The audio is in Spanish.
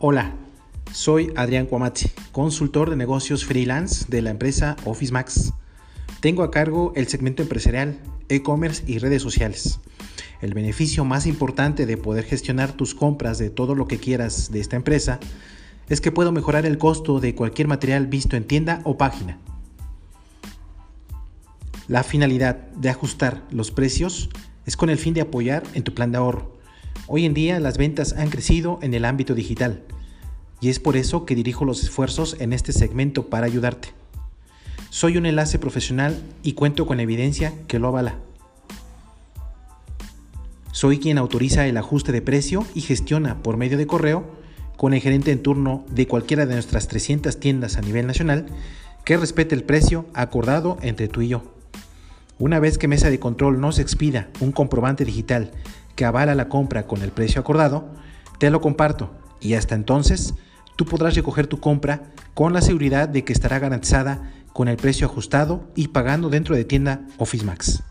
Hola, soy Adrián Cuamati, consultor de negocios freelance de la empresa Office Max. Tengo a cargo el segmento empresarial, e-commerce y redes sociales. El beneficio más importante de poder gestionar tus compras de todo lo que quieras de esta empresa es que puedo mejorar el costo de cualquier material visto en tienda o página. La finalidad de ajustar los precios es con el fin de apoyar en tu plan de ahorro Hoy en día las ventas han crecido en el ámbito digital y es por eso que dirijo los esfuerzos en este segmento para ayudarte. Soy un enlace profesional y cuento con evidencia que lo avala. Soy quien autoriza el ajuste de precio y gestiona por medio de correo con el gerente en turno de cualquiera de nuestras 300 tiendas a nivel nacional que respete el precio acordado entre tú y yo. Una vez que Mesa de Control nos expida un comprobante digital que avala la compra con el precio acordado, te lo comparto y hasta entonces tú podrás recoger tu compra con la seguridad de que estará garantizada con el precio ajustado y pagando dentro de tienda Office Max.